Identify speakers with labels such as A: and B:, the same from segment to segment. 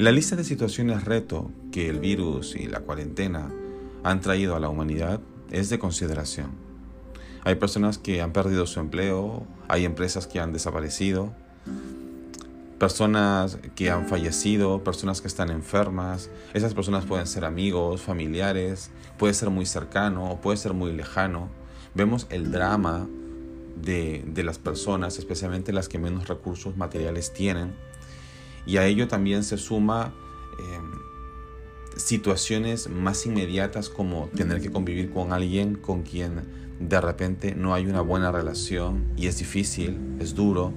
A: La lista de situaciones reto que el virus y la cuarentena han traído a la humanidad es de consideración. Hay personas que han perdido su empleo, hay empresas que han desaparecido, personas que han fallecido, personas que están enfermas. Esas personas pueden ser amigos, familiares, puede ser muy cercano o puede ser muy lejano. Vemos el drama de, las personas, especialmente las que menos recursos materiales tienen. Y a ello también se suma em, situaciones más inmediatas como tener que convivir con alguien con quien de repente no hay una buena relación y es difícil, es duro.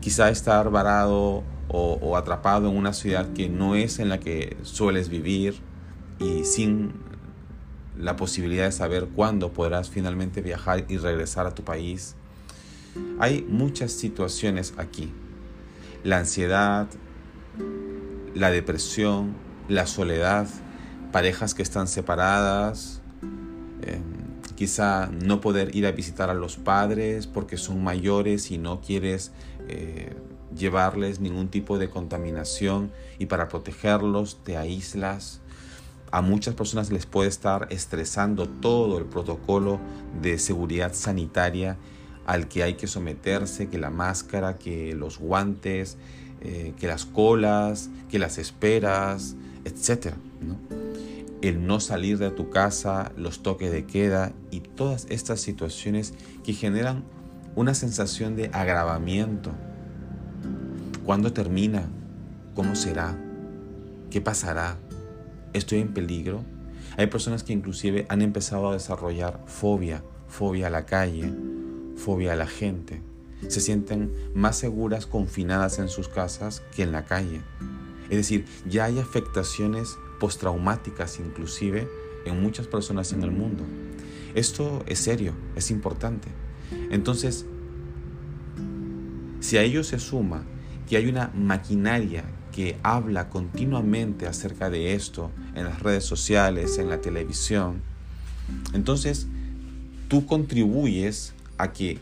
A: Quizá estar varado o, o atrapado en una ciudad que no es en la que sueles vivir y sin la posibilidad de saber cuándo podrás finalmente viajar y regresar a tu país. Hay muchas situaciones aquí. La ansiedad, la depresión, la soledad, parejas que están separadas, em, quizá no poder ir a visitar a los padres porque son mayores y no quieres eh, llevarles ningún tipo de contaminación y para protegerlos te aíslas. A muchas personas les puede estar estresando todo el protocolo de seguridad sanitaria al que hay que someterse, que la máscara, que los guantes, eh, que las colas, que las esperas, etc. El no salir de tu casa, los toques de queda y todas estas situaciones que generan una sensación de agravamiento. ¿Cuándo termina? ¿Cómo será? ¿Qué pasará? estoy en peligro. Hay personas que inclusive han empezado a desarrollar fobia, fobia a la calle, fobia a la gente. Se sienten más seguras confinadas en sus casas que en la calle. Es decir, ya hay afectaciones postraumáticas inclusive en muchas personas en el mundo. Esto es serio, es importante. Entonces, si a ello se suma que hay una maquinaria que habla continuamente acerca de esto en las redes sociales, en la televisión, entonces tú contribuyes a que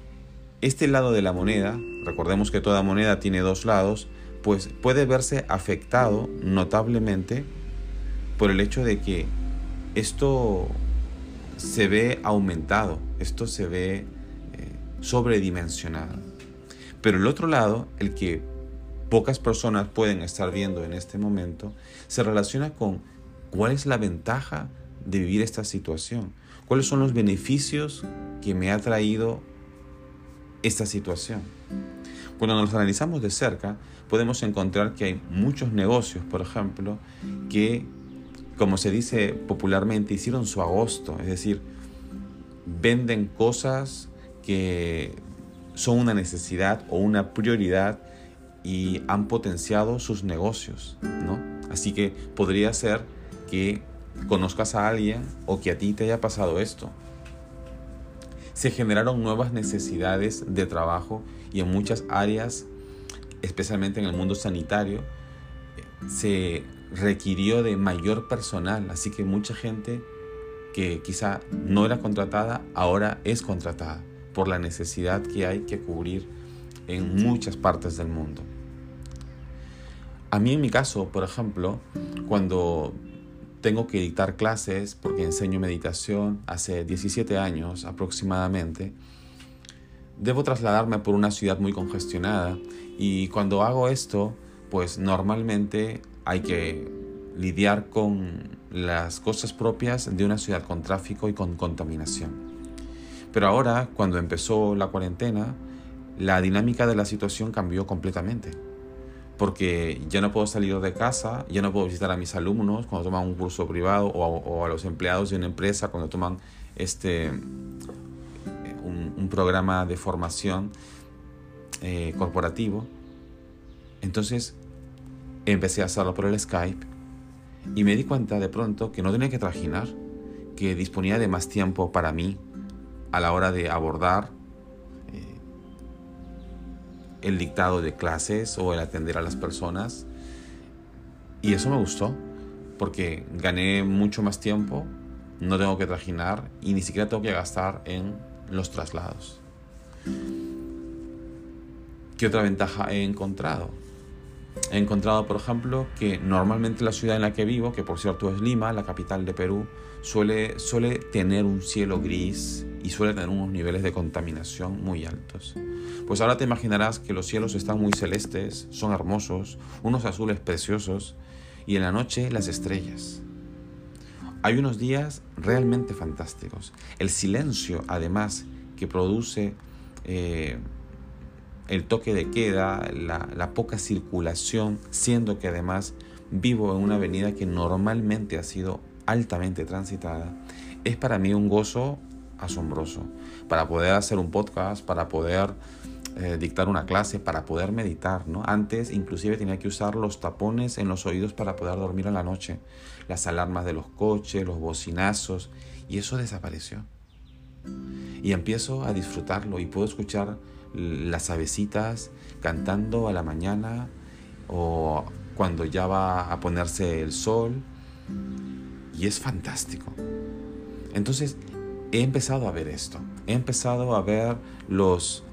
A: este lado de la moneda, recordemos que toda moneda tiene dos lados, pues puede verse afectado notablemente por el hecho de que esto se ve aumentado, esto se ve eh, sobredimensionado. Pero el otro lado, el que pocas personas pueden estar viendo en este momento, se relaciona con cuál es la ventaja de vivir esta situación, cuáles son los beneficios que me ha traído esta situación. Cuando nos analizamos de cerca, podemos encontrar que hay muchos negocios, por ejemplo, que, como se dice popularmente, hicieron su agosto, es decir, venden cosas que son una necesidad o una prioridad y han potenciado sus negocios, ¿no? Así que podría ser que conozcas a alguien o que a ti te haya pasado esto. Se generaron nuevas necesidades de trabajo y en muchas áreas, especialmente en el mundo sanitario, se requirió de mayor personal, así que mucha gente que quizá no era contratada ahora es contratada por la necesidad que hay que cubrir en muchas partes del mundo. A mí en mi caso, por ejemplo, cuando tengo que dictar clases, porque enseño meditación hace 17 años aproximadamente, debo trasladarme por una ciudad muy congestionada y cuando hago esto, pues normalmente hay que lidiar con las cosas propias de una ciudad con tráfico y con contaminación. Pero ahora, cuando empezó la cuarentena, la dinámica de la situación cambió completamente. Porque ya no puedo salir de casa, ya no puedo visitar a mis alumnos cuando toman un curso privado o a, los empleados de una empresa cuando toman este, un, programa de formación eh, corporativo. Entonces empecé a hacerlo por el Skype y me di cuenta de pronto que no tenía que trajinar, que disponía de más tiempo para mí a la hora de abordar el dictado de clases o el atender a las personas. Y eso me gustó, porque gané mucho más tiempo, no tengo que trajinar y ni siquiera tengo que gastar en los traslados. ¿Qué otra ventaja he encontrado? He encontrado, por ejemplo, que normalmente la ciudad en la que vivo, que por cierto es Lima, la capital de Perú, suele, suele tener un cielo gris y suele tener unos niveles de contaminación muy altos. Pues ahora te imaginarás que los cielos están muy celestes, son hermosos, unos azules preciosos, y en la noche las estrellas. Hay unos días realmente fantásticos. El silencio, además, que produce eh, el toque de queda, la, poca circulación, siendo que además vivo en una avenida que normalmente ha sido altamente transitada, es para mí un gozo asombroso. Para poder hacer un podcast, para poder eh, dictar una clase, para poder meditar, ¿no? Antes inclusive tenía que usar los tapones en los oídos para poder dormir en la noche, las alarmas de los coches, los bocinazos, y eso desapareció. Y empiezo a disfrutarlo y puedo escuchar las avecitas cantando a la mañana o cuando ya va a ponerse el sol. Y es fantástico. Entonces, he empezado a ver esto. He empezado a ver los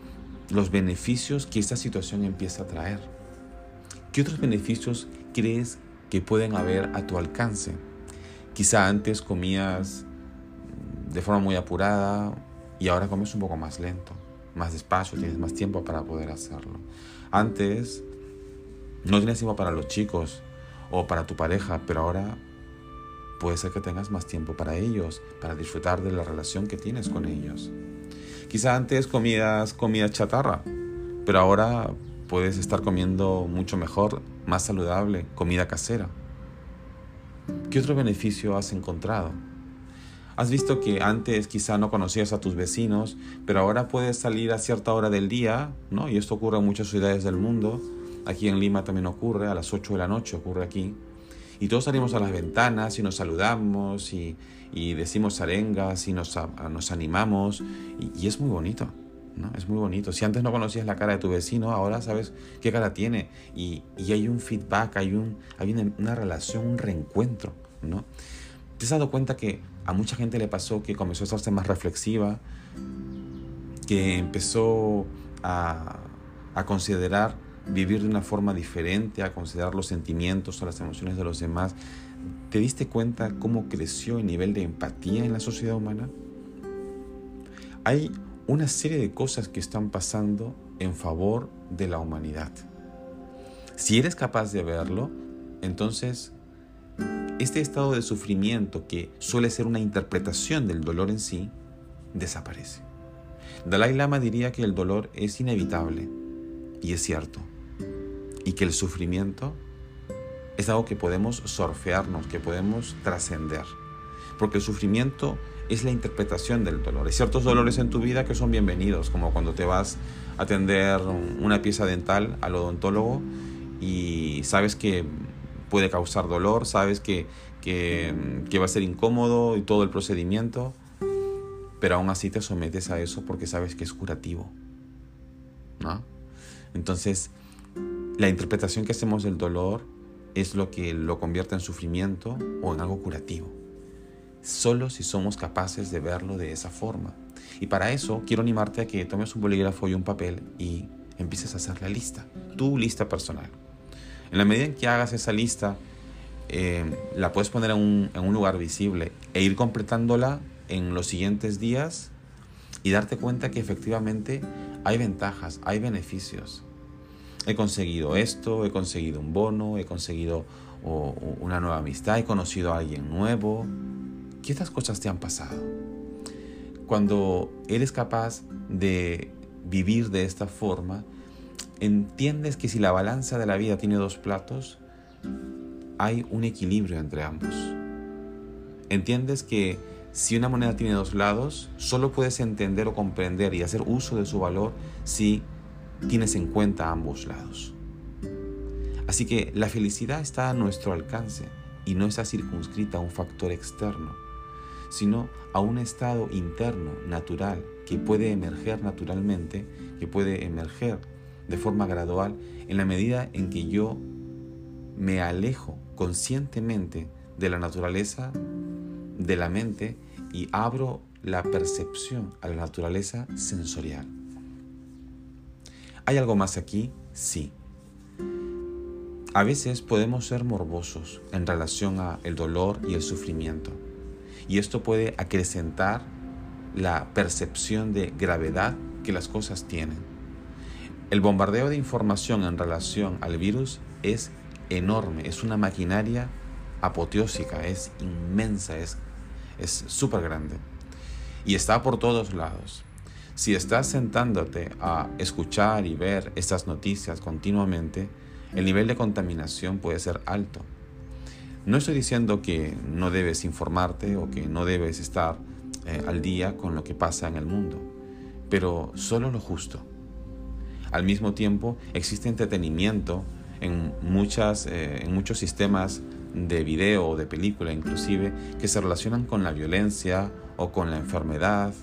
A: los beneficios que esta situación empieza a traer. ¿Qué otros beneficios crees que pueden haber a tu alcance? Quizá antes comías de forma muy apurada y ahora comes un poco más lento, más despacio, tienes más tiempo para poder hacerlo. Antes no tienes tiempo para los chicos o para tu pareja, pero ahora puede ser que tengas más tiempo para ellos, para disfrutar de la relación que tienes con ellos. Quizá antes comías comida chatarra, pero ahora puedes estar comiendo mucho mejor, más saludable, comida casera. ¿Qué otro beneficio has encontrado? Has visto que antes quizá no conocías a tus vecinos, pero ahora puedes salir a cierta hora del día, ¿no? Y esto ocurre en muchas ciudades del mundo. Aquí en Lima también ocurre, a las 8 de la noche ocurre aquí. Y todos salimos a las ventanas y nos saludamos y, y decimos arengas y nos, nos animamos y, es muy bonito. ¿no? Es muy bonito. Si antes no conocías la cara de tu vecino, ahora sabes qué cara tiene y, y hay un feedback, hay, un, hay una, relación, un reencuentro. ¿no? ¿Te has dado cuenta que a mucha gente le pasó que comenzó a estarse más reflexiva, que empezó a, a considerar vivir de una forma diferente, a considerar los sentimientos o las emociones de los demás ¿Te diste cuenta cómo creció el nivel de empatía en la sociedad humana? Hay una serie de cosas que están pasando en favor de la humanidad. Si eres capaz de verlo, entonces este estado de sufrimiento que suele ser una interpretación del dolor en sí, desaparece. Dalai Lama diría que el dolor es inevitable, y es cierto, y que el sufrimiento es algo que podemos sorfearnos, que podemos trascender. Porque el sufrimiento es la interpretación del dolor. Hay ciertos dolores en tu vida que son bienvenidos, como cuando te vas a atender una pieza dental al odontólogo y sabes que puede causar dolor, sabes que, que, va a ser incómodo y todo el procedimiento, pero aún así te sometes a eso porque sabes que es curativo. ¿no? Entonces, la interpretación que hacemos del dolor es lo que lo convierte en sufrimiento o en algo curativo. Solo si somos capaces de verlo de esa forma. Y para eso quiero animarte a que tomes un bolígrafo y un papel y empieces a hacer la lista, tu lista personal. En la medida en que hagas esa lista, eh, la puedes poner en un, en un lugar visible e ir completándola en los siguientes días y darte cuenta que efectivamente hay ventajas, hay beneficios he conseguido esto, he conseguido un bono, he conseguido una nueva amistad, he conocido a alguien nuevo. ¿Qué otras cosas te han pasado? Cuando eres capaz de vivir de esta forma, entiendes que si la balanza de la vida tiene dos platos, hay un equilibrio entre ambos. Entiendes que si una moneda tiene dos lados, solo puedes entender o comprender y hacer uso de su valor si tienes en cuenta ambos lados. Así que la felicidad está a nuestro alcance y no está circunscrita a un factor externo, sino a un estado interno, natural, que puede emerger naturalmente, que puede emerger de forma gradual en la medida en que yo me alejo conscientemente de la naturaleza, de la mente y abro la percepción a la naturaleza sensorial. ¿Hay algo más aquí? Sí. A veces podemos ser morbosos en relación a el dolor y el sufrimiento. Y esto puede acrecentar la percepción de gravedad que las cosas tienen. El bombardeo de información en relación al virus es enorme, es una maquinaria apoteósica, es inmensa, es súper grande. Y está por todos lados. Si estás sentándote a escuchar y ver estas noticias continuamente, el nivel de contaminación puede ser alto. No estoy diciendo que no debes informarte o que no debes estar eh, al día con lo que pasa en el mundo, pero solo lo justo. Al mismo tiempo, existe entretenimiento en, muchas, eh, en muchos sistemas de video o de película inclusive que se relacionan con la violencia o con la enfermedad.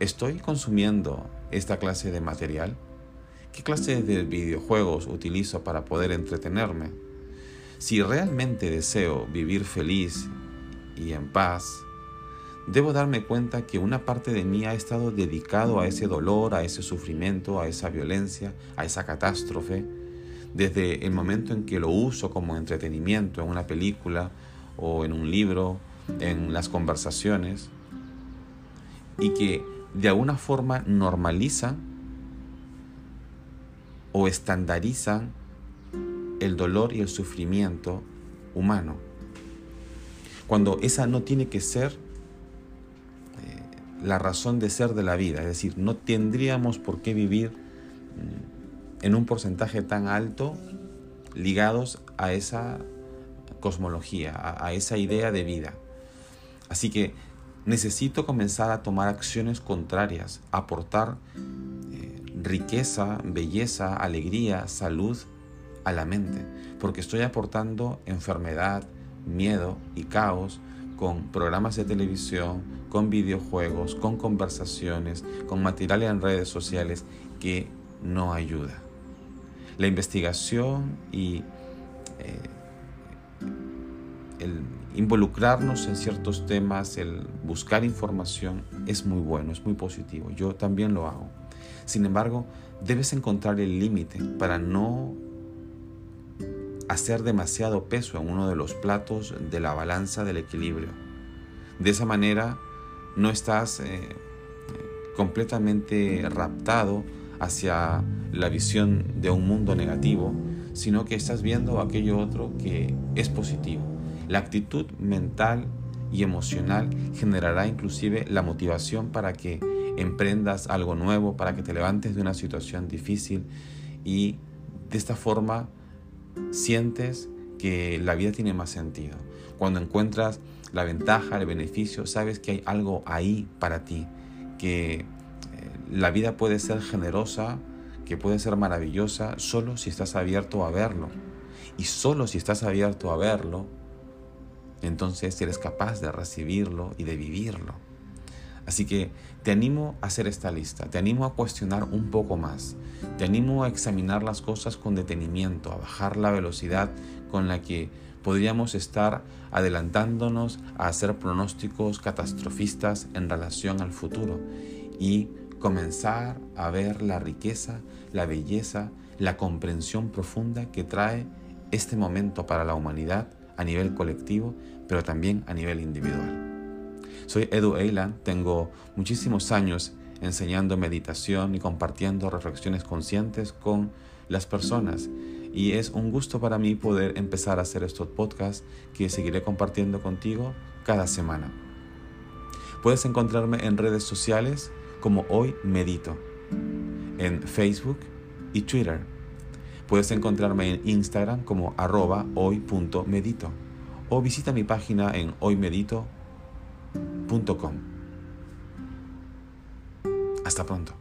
A: ¿Estoy consumiendo esta clase de material? ¿Qué clase de videojuegos utilizo para poder entretenerme? Si realmente deseo vivir feliz y en paz, debo darme cuenta que una parte de mí ha estado dedicado a ese dolor, a ese sufrimiento, a esa violencia, a esa catástrofe, desde el momento en que lo uso como entretenimiento en una película o en un libro, en las conversaciones, y que de alguna forma normaliza o estandarizan el dolor y el sufrimiento humano. Cuando esa no tiene que ser la razón de ser de la vida, es decir, no tendríamos por qué vivir mm, en un porcentaje tan alto ligados a esa cosmología, a, esa idea de vida. Así que necesito comenzar a tomar acciones contrarias, aportar riqueza, belleza, alegría, salud a la mente, porque estoy aportando enfermedad, miedo y caos con programas de televisión, con videojuegos, con conversaciones, con material en redes sociales que no ayuda. La investigación y eh, el involucrarnos en ciertos temas, el buscar información es muy bueno, es muy positivo. Yo también lo hago. Sin embargo, debes encontrar el límite para no hacer demasiado peso en uno de los platos de la balanza del equilibrio. De esa manera no estás eh, completamente raptado hacia la visión de un mundo negativo, sino que estás viendo aquello otro que es positivo. La actitud mental y emocional generará inclusive la motivación para que emprendas algo nuevo, para que te levantes de una situación difícil y de esta forma sientes que la vida tiene más sentido. Cuando encuentras la ventaja, el beneficio, sabes que hay algo ahí para ti, que eh, la vida puede ser generosa, que puede ser maravillosa, solo si estás abierto a verlo. Y solo si estás abierto a verlo, entonces eres capaz de recibirlo y de vivirlo. Así que te animo a hacer esta lista, te animo a cuestionar un poco más, te animo a examinar las cosas con detenimiento, a bajar la velocidad con la que podríamos estar adelantándonos a hacer pronósticos catastrofistas en relación al futuro y comenzar a ver la riqueza, la belleza, la comprensión profunda que trae este momento para la humanidad a nivel colectivo, pero también a nivel individual. Soy Edu Eiland, tengo muchísimos años enseñando meditación y compartiendo reflexiones conscientes con las personas. Y es un gusto para mí poder empezar a hacer estos podcasts que seguiré compartiendo contigo cada semana. Puedes encontrarme en redes sociales como Hoy Medito, en Facebook y Twitter. Puedes encontrarme en Instagram como arroba hoy.medito o visita mi página en hoymedito.com hasta pronto.